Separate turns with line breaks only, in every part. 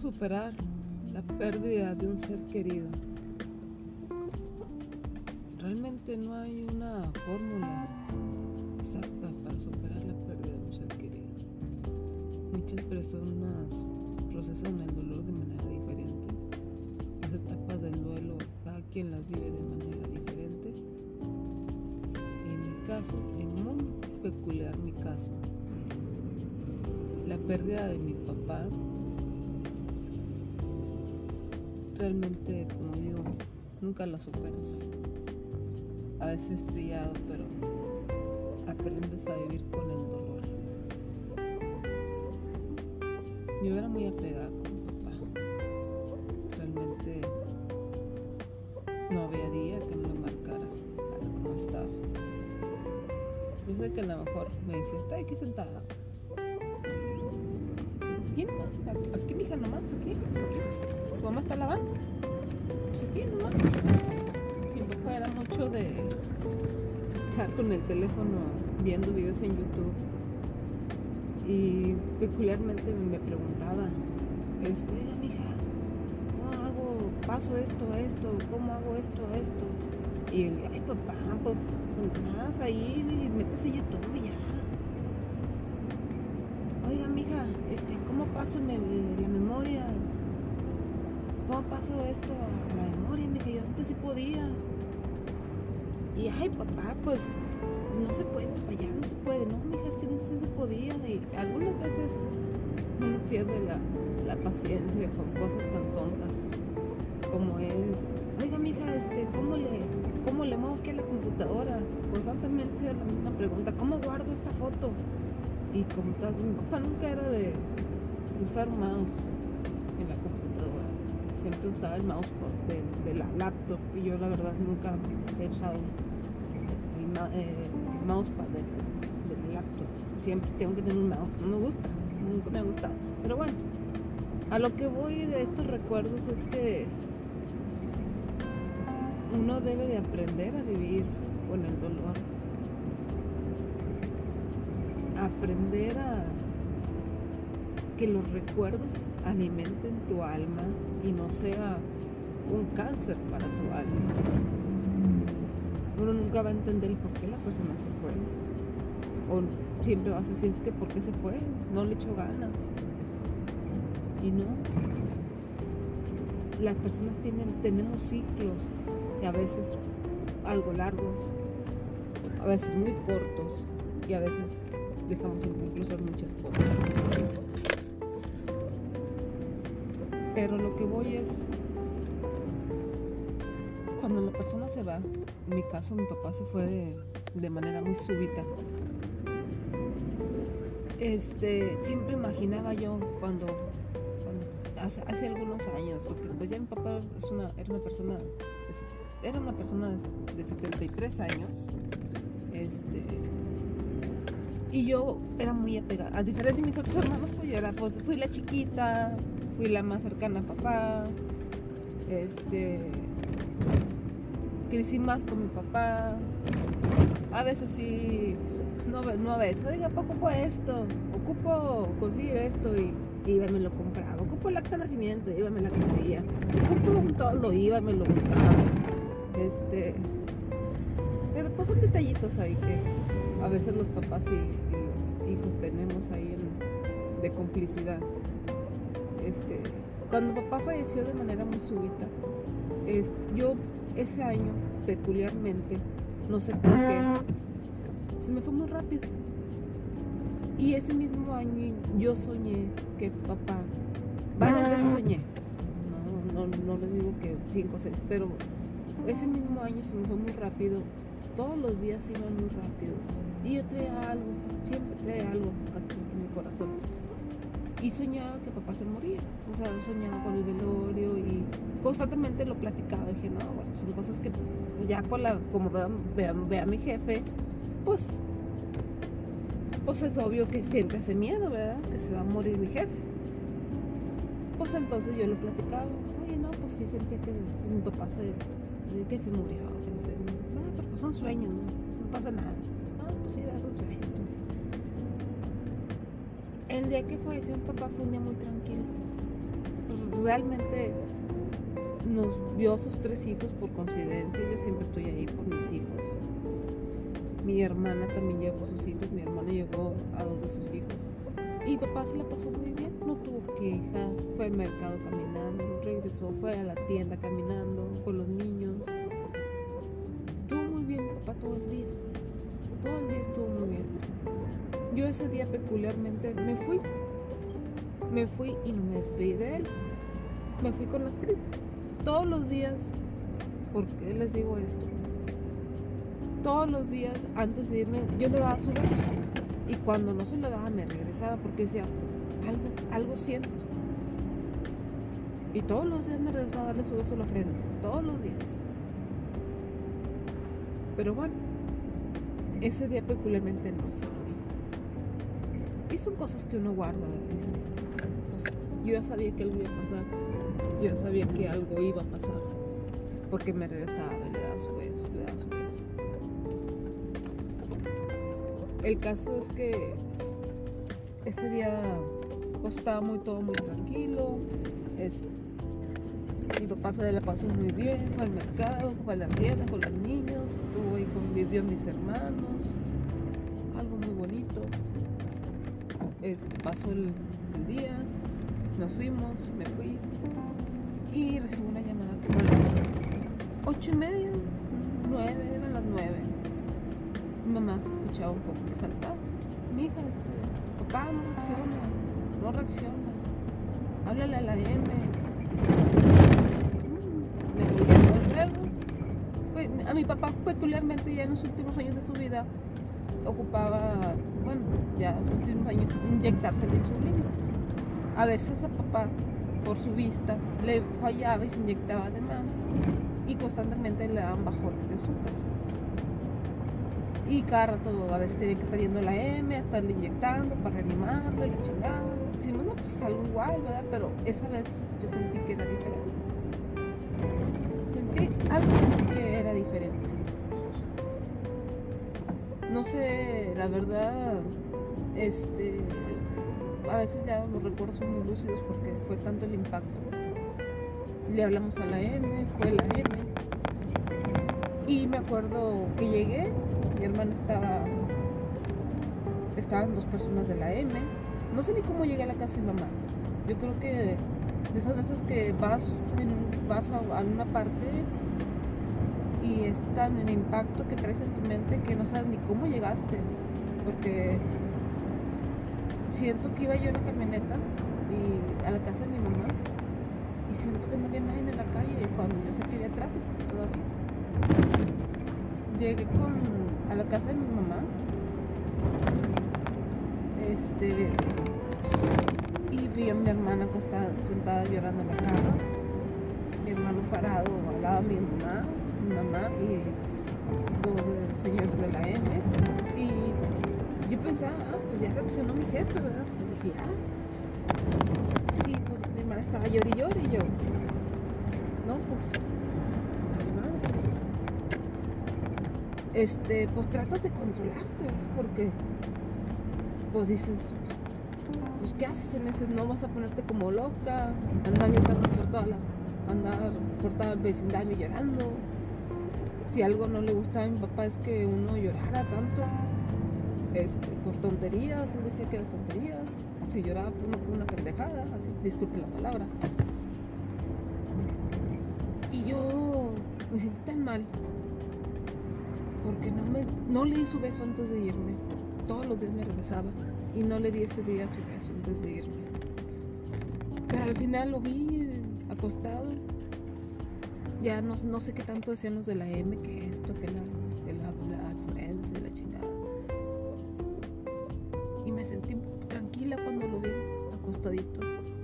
superar la pérdida de un ser querido? Realmente no hay una fórmula exacta para superar la pérdida de un ser querido. Muchas personas procesan el dolor de manera diferente. Las etapas del duelo, cada quien las vive de manera diferente. En mi caso, en muy peculiar mi caso, la pérdida de mi papá realmente, como digo, nunca la superas. A veces trillado, pero aprendes a vivir con el dolor. Yo era muy apegada con mi papá. Realmente no había día que no le marcara cómo estaba. Yo sé que a lo mejor me decía, está aquí sentada. Nomás, aquí, mi hija nomás, aquí, aquí tu mamá está lavando. Mi papá era mucho de estar con el teléfono viendo videos en YouTube. Y peculiarmente me preguntaba, este, mija, ¿cómo hago? Paso esto, esto, ¿cómo hago esto, esto? Y él, ay papá, pues, pues nada más ahí, métese YouTube y ya. Oiga, mija, este, ¿cómo paso la memoria? ¿Cómo pasó esto a la memoria? Me dije, yo antes sí podía. Y, ay, papá, pues no se puede, allá no se puede. No, mija, es que antes sí se podía. Y algunas veces uno pierde la, la paciencia con cosas tan tontas como es, oiga, mija, este, ¿cómo le, cómo le muevo aquí a la computadora? Constantemente la misma pregunta, ¿cómo guardo esta foto? Y como estás, mi papá nunca era de, de usar mouse siempre usaba el mousepad de, la laptop y yo la verdad nunca he usado el, eh, mousepad de, la laptop. Siempre tengo que tener un mouse, no me gusta, nunca me ha gustado. Pero bueno, a lo que voy de estos recuerdos es que uno debe de aprender a vivir con el dolor. Aprender a que los recuerdos alimenten tu alma y no sea un cáncer para tu alma. Uno nunca va a entender por qué la persona se fue. O siempre vas a decir, es que ¿por qué se fue? No le echó ganas. Y no. Las personas tienen, tenemos ciclos y a veces algo largos, a veces muy cortos y a veces dejamos inconclusas muchas cosas. Pero lo que voy es, cuando la persona se va, en mi caso mi papá se fue de, manera muy súbita. Este, siempre imaginaba yo cuando, hace, algunos años, porque pues ya mi papá es una, era una persona, era una persona de, 73 años, este, y yo era muy apegada, a diferencia de mis otros hermanos, pues yo era, pues fui la chiquita, fui la más cercana a papá. Este, crecí más con mi papá. A veces sí, no, no a veces, oiga, ocupo esto, ocupo conseguir esto y, iba me lo compraba. Ocupo el acta de nacimiento, iba y me la conseguía. Ocupo todo, lo iba y me lo buscaba. Este, pero pues son detallitos ahí que a veces los papás y, los hijos tenemos ahí de complicidad. Este, cuando papá falleció de manera muy súbita, yo ese año peculiarmente, no sé por qué, se me fue muy rápido. Y ese mismo año yo soñé que papá, varias veces soñé, no, no, no les digo que cinco o seis, pero ese mismo año se me fue muy rápido, todos los días iban muy rápidos. Y yo traía algo, siempre traía algo aquí en mi corazón y soñaba que papá se moría. O sea, soñaba con el velorio y constantemente lo platicaba. Dije, no, bueno, son cosas que pues, ya como ve a mi jefe, pues, pues es obvio que siente ese miedo, ¿verdad? Que se va a morir mi jefe. Pues entonces yo lo platicaba. Oye, no, pues sí sentía que mi papá se, que se murió, que no sé. No, pero pues son sueños, no, pasa nada. No, pues sí, son sueños. El día que falleció mi papá fue un día muy tranquilo. Realmente nos vio a sus tres hijos por coincidencia. Yo siempre estoy ahí por mis hijos. Mi hermana también llevó a sus hijos. Mi hermana llevó a dos de sus hijos. Y papá se la pasó muy bien. No tuvo quejas. Fue al mercado caminando. Regresó. Fue a la tienda caminando con los niños. Ese día peculiarmente me fui. Me fui y no me despedí de él. Me fui con las prisas todos los días, ¿por qué les digo esto? Todos los días antes de irme yo le daba su beso y cuando no se lo daba me regresaba porque decía, algo, algo siento. Y todos los días me regresaba a darle su beso a la frente, todos los días. Pero bueno, ese día peculiarmente no son cosas que uno guarda. Pues, yo ya sabía que algo iba a pasar ya sabía que algo iba a pasar. Porque me regresaba y le daba su beso, le daba su beso. El caso es que ese día pues, muy todo muy tranquilo. Mi papá se la pasó muy bien, fue al mercado, fue a la tienda con los niños, estuvo ahí convivió mis hermanos, Este, pasó el día, nos fuimos, me fui, y recibo una llamada como a las ocho y media, nueve, eran las nueve. Mi mamá se escuchaba un poco exaltada. Mi hija, este, papá no reacciona, no reacciona. Háblale a la M. Mm, a mi papá peculiarmente ya en los últimos años de su vida ocupaba, bueno, ya en los últimos años inyectarse la insulina. A veces a papá por su vista, le fallaba y se inyectaba además y constantemente le daban bajones de azúcar. Y cada rato a veces tenía que estar yendo la M, a estarle inyectando para reanimarlo y la chingada. Decimos, no, pues algo igual, ¿verdad? Pero esa vez yo sentí que era diferente. Sentí algo sé, la verdad, este, a veces ya los recuerdos son muy lúcidos porque fue tanto el impacto. Le hablamos a la M, fue la M. Y me acuerdo que llegué, mi hermana estaba, estaban dos personas de la M. No sé ni cómo llegué a la casa de mamá. Yo creo que de esas veces que vas, vas a, a una parte y es tan el impacto que traes en tu mente que no sabes ni cómo llegaste. Porque siento que iba yo en la camioneta y a la casa de mi mamá y siento que no había nadie en la calle cuando yo sé que había tráfico todavía. Llegué con, a la casa de mi mamá este y vi a mi hermana acostada, sentada llorando en la cama, mi hermano parado al lado de mi mamá, mamá y dos señores de la M y yo pensaba, ah, pues ya reaccionó mi jefe, ¿verdad? Y dije, ah. Y pues mi hermana estaba llorando y y yo, no, pues, madre, pues, este, pues tratas de controlarte, ¿verdad? Porque, pues dices, pues ¿qué haces en ese? No vas a ponerte como loca, andar gritando por todas las, andar por todo el vecindario llorando. Si algo no le gustaba a mi papá es que uno llorara tanto este, por tonterías, él decía que eran tonterías, si lloraba por una, pendejada, así, disculpe la palabra. Y yo me sentí tan mal porque no, me, no le di su beso antes de irme. Todos los días me regresaba y no le di ese día su beso antes de irme. Pero al final lo vi acostado. Ya no, no sé qué tanto decían los de la M, que esto, que la, que la, la la chingada.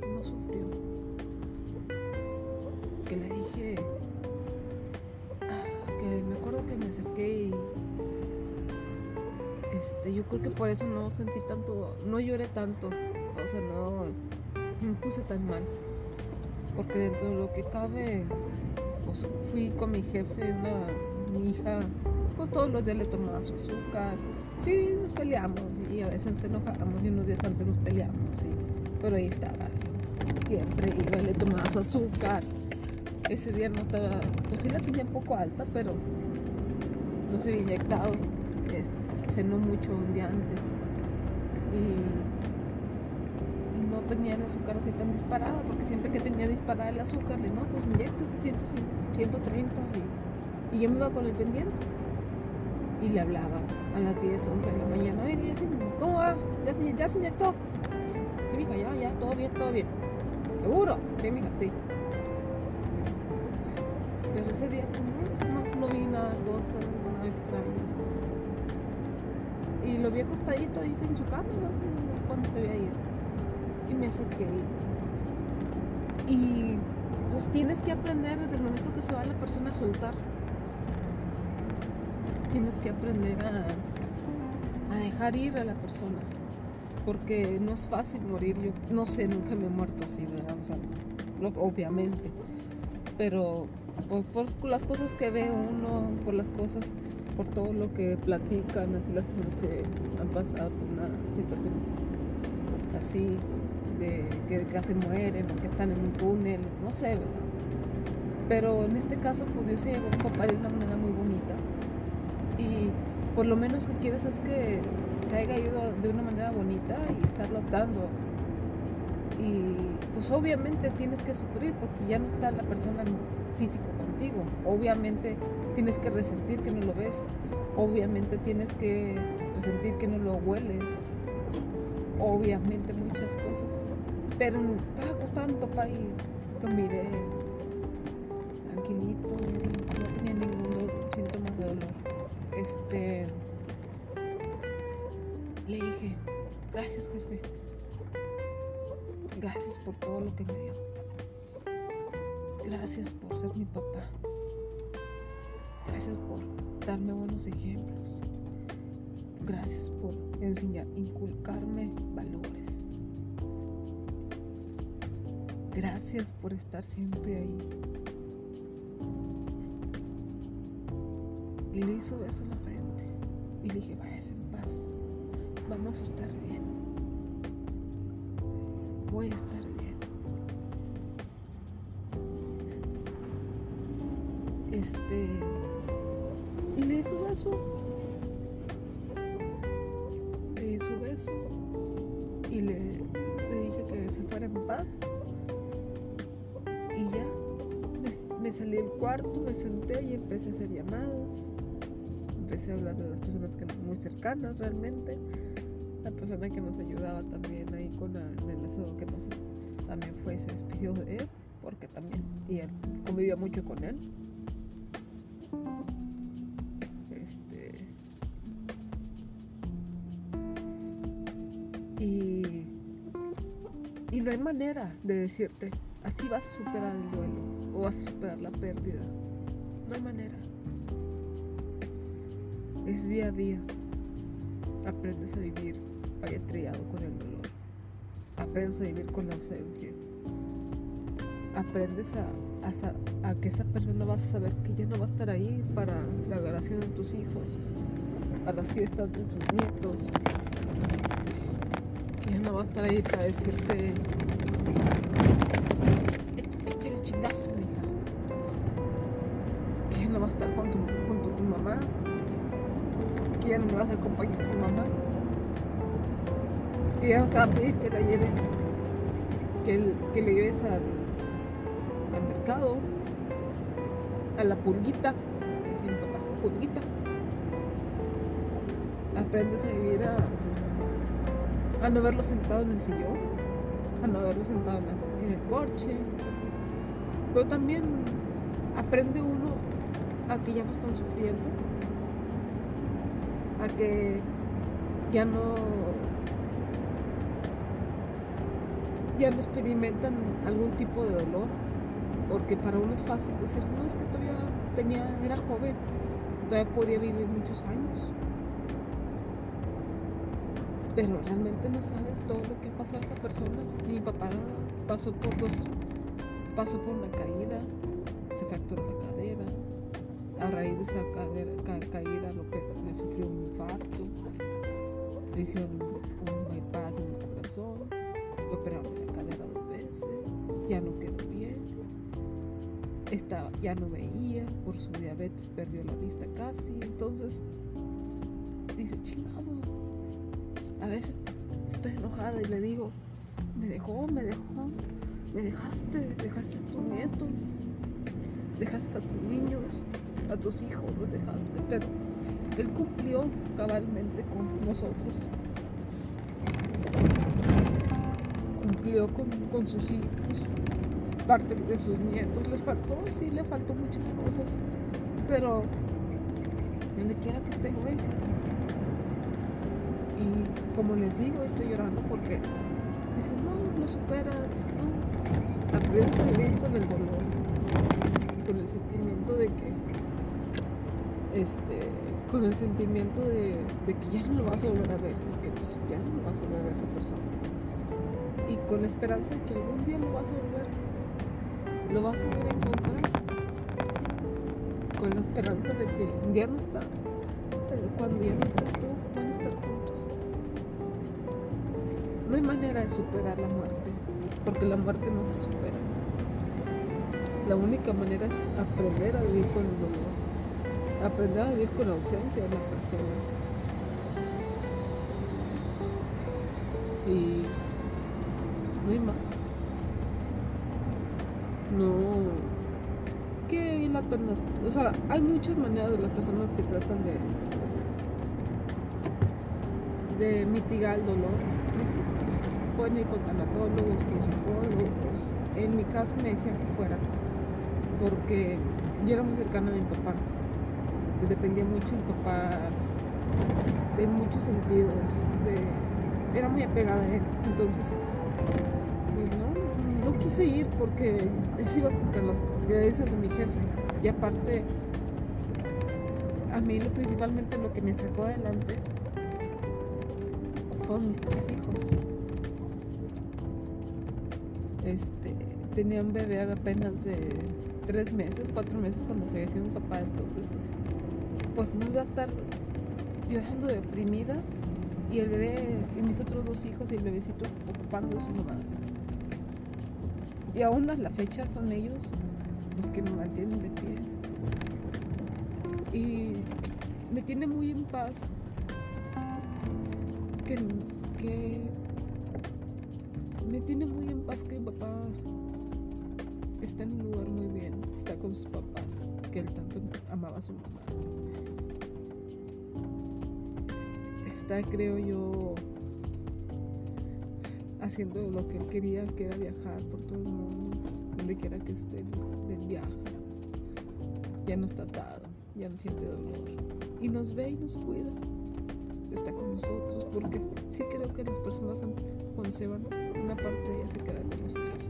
no sufrió. Que le dije, ah, que me acuerdo que me acerqué y este, yo creo que por eso no sentí tanto, no lloré tanto, o sea, no me puse tan mal. Porque dentro de lo que cabe, pues fui con mi jefe, una, mi hija, pues todos los días le tomaba su azúcar. Sí, nos peleamos y a veces nos enojamos y unos días antes nos peleamos. pero ahí estaba. Siempre iba le tomaba su azúcar. Ese día no estaba, pues sí la tenía un poco alta, pero no se había inyectado. Este, cenó mucho un día antes. Tenía el azúcar así tan disparada, porque siempre que tenía disparada el azúcar, le no, pues inyectese 130 y, y yo me iba con el pendiente. Y le hablaba a las 10, 11 de la mañana, oiga, ya se, ¿cómo va? ¿Ya, se- ya se inyectó? Sí, mija, ya, ya, todo bien, todo bien. ¿Seguro? Sí, mija, sí. Pero ese día, pues no, no, no vi nada, cosas, nada extraño. Y lo vi acostadito ahí en su cama, ¿no? cuando se había ido. Y me acerqué. Y pues tienes que aprender desde el momento que se va la persona a soltar. Tienes que aprender a, a dejar ir a la persona. Porque no es fácil morir. Yo no sé, nunca me he muerto así, ¿verdad? Obviamente. Pero por, por las cosas que ve uno, por las cosas, por todo lo que platican, así las personas que han pasado por una situación así, de que casi mueren o que están en un túnel, no sé, ¿verdad? Pero en este caso, pues Dios se llevó a papá de una manera muy bonita. Y por lo menos que quieres es que se haya ido de una manera bonita y estarlo dando. Y pues obviamente tienes que sufrir porque ya no está la persona físico contigo. Obviamente tienes que resentir que no lo ves. Obviamente tienes que resentir que no lo hueles. Obviamente muchas cosas. Pero estaba acostado mi papá y lo miré tranquilito, no tenía ningún síntoma de dolor. Este le dije, gracias jefe. Gracias por todo lo que me dio. Gracias por ser mi papá. Gracias por darme buenos ejemplos. Gracias por enseñar, inculcarme valores. Gracias por estar siempre ahí. Y le hizo beso en la frente. Y le dije, váyase en paz. Vamos a estar bien. Voy a estar bien. Este. Y le su beso. Y le, le dije que se fuera en paz. Y ya. Me, salí del cuarto, me senté y empecé a hacer llamadas. Empecé a hablar de las personas que muy cercanas realmente. La persona que nos ayudaba también ahí con el asado que nos también fue y se despidió de él porque también y él convivía mucho con él. Manera de decirte así vas a superar el duelo o vas a superar la pérdida. No hay manera. Es día a día. Aprendes a vivir triado con el dolor. Aprendes a vivir con la ausencia. Aprendes a, a a que esa persona vas a saber que ya no va a estar ahí para la grabación de tus hijos, a las fiestas de sus nietos. Que ya no va a estar ahí para decirte. "Eh, Échale chingazos, mija. Que ya no va a estar con tu, junto tu mamá. Que ya no le vas a acompañar a tu mamá que ya no te va a pedir que la lleves, que, el- que le lleves al, al mercado, a la pulguita, decía mi papá, pulguita. Aprendes a vivir a, a no verlo sentado en el sillón, no verlo sentado en, el porche. Pero también aprende uno a que ya no están sufriendo, a que ya no ya no experimentan algún tipo de dolor porque para uno es fácil decir no es que todavía tenía era joven todavía podía vivir muchos años pero realmente no sabes todo lo que pasado a esa persona. Mi papá pasó por pasó por una caída se fracturó la cadera. A raíz de esa cadera- ca- caída lo le sufrió un infarto le hicieron un, un bypass en el corazón le operaron la cadera dos veces estaba, ya no veía, por su diabetes perdió la vista casi, entonces dice, chingado, a veces estoy enojada y le digo, me dejó, me dejó, me dejaste, dejaste a tus nietos, dejaste a tus niños, a tus hijos, los dejaste, pero él cumplió cabalmente con nosotros. Cumplió con, con sus hijos, parte de sus nietos. Les faltó, sí, le faltó muchas cosas, pero donde quiera que esté hoy. Y como les digo, estoy llorando porque dices, no, lo superas, no. Aprendes a vivir con el dolor, con el sentimiento de que, este, con el sentimiento de, que ya no lo vas a volver a ver, porque pues ya no lo vas a volver a esa persona. Y con la esperanza de que algún día lo vas a volver, lo vas a volver a encontrar. Con la esperanza de que ya no está, pero cuando ya no estés tú, van a estar juntos. No hay manera de superar la muerte, porque la muerte no se supera. La única manera es aprender a vivir con el dolor, aprender a vivir con la ausencia de la persona. Y no hay más. No. Que la O sea, hay muchas maneras de las personas que tratan de. De mitigar el dolor. Pueden ir con tanatólogos, con psicólogos. En mi caso me decían que fuera. Porque yo era muy cercana a mi papá. Dependía mucho de mi papá en muchos sentidos. Era muy apegada a él. Entonces, pues no, no quise ir porque eso iba contra las creencias de mi jefe. Y aparte, a mí principalmente lo que me sacó adelante fueron mis tres hijos. Este, tenía un bebé apenas de tres meses, cuatro meses cuando falleció mi papá, entonces pues no iba a estar llorando deprimida y el bebé y mis otros dos hijos y el bebecito ocupando su mamá. Y aún a la fecha son ellos los que me mantienen de pie. Y me tiene muy en paz que, me tiene muy en paz que mi papá está en un lugar muy bien, está con sus papás, que él tanto amaba a su mamá. Está, creo yo, haciendo lo que él quería, que era viajar por todo el mundo, donde quiera que esté, del viaje. Ya no está atado, ya no siente dolor. Y nos ve y nos cuida. Está con nosotros, porque sí creo que las personas cuando se van, una parte de ellas se queda con nosotros.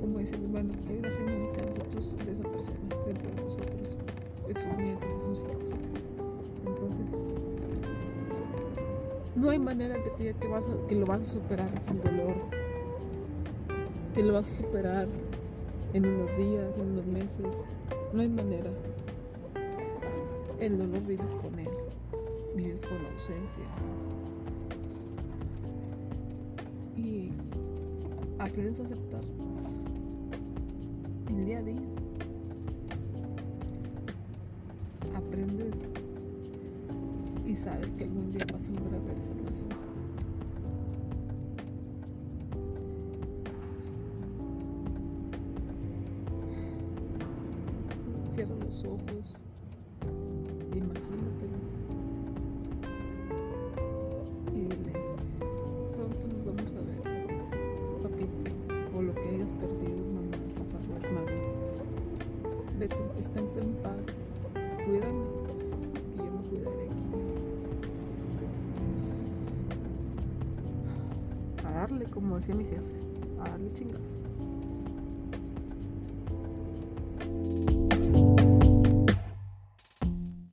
Como dice mi hermano, hay una semillita nosotros de esa persona dentro de nosotros, de sus nietos, de sus hijos. Entonces, no hay manera que que, vas a, que lo vas a superar el dolor, que lo vas a superar en unos días, en unos meses. No hay manera. El dolor vives con vives con ausencia. Y aprendes a aceptar el día a día. Aprendes y sabes que algún día vas a volver a ver esa persona. Cierra los ojos,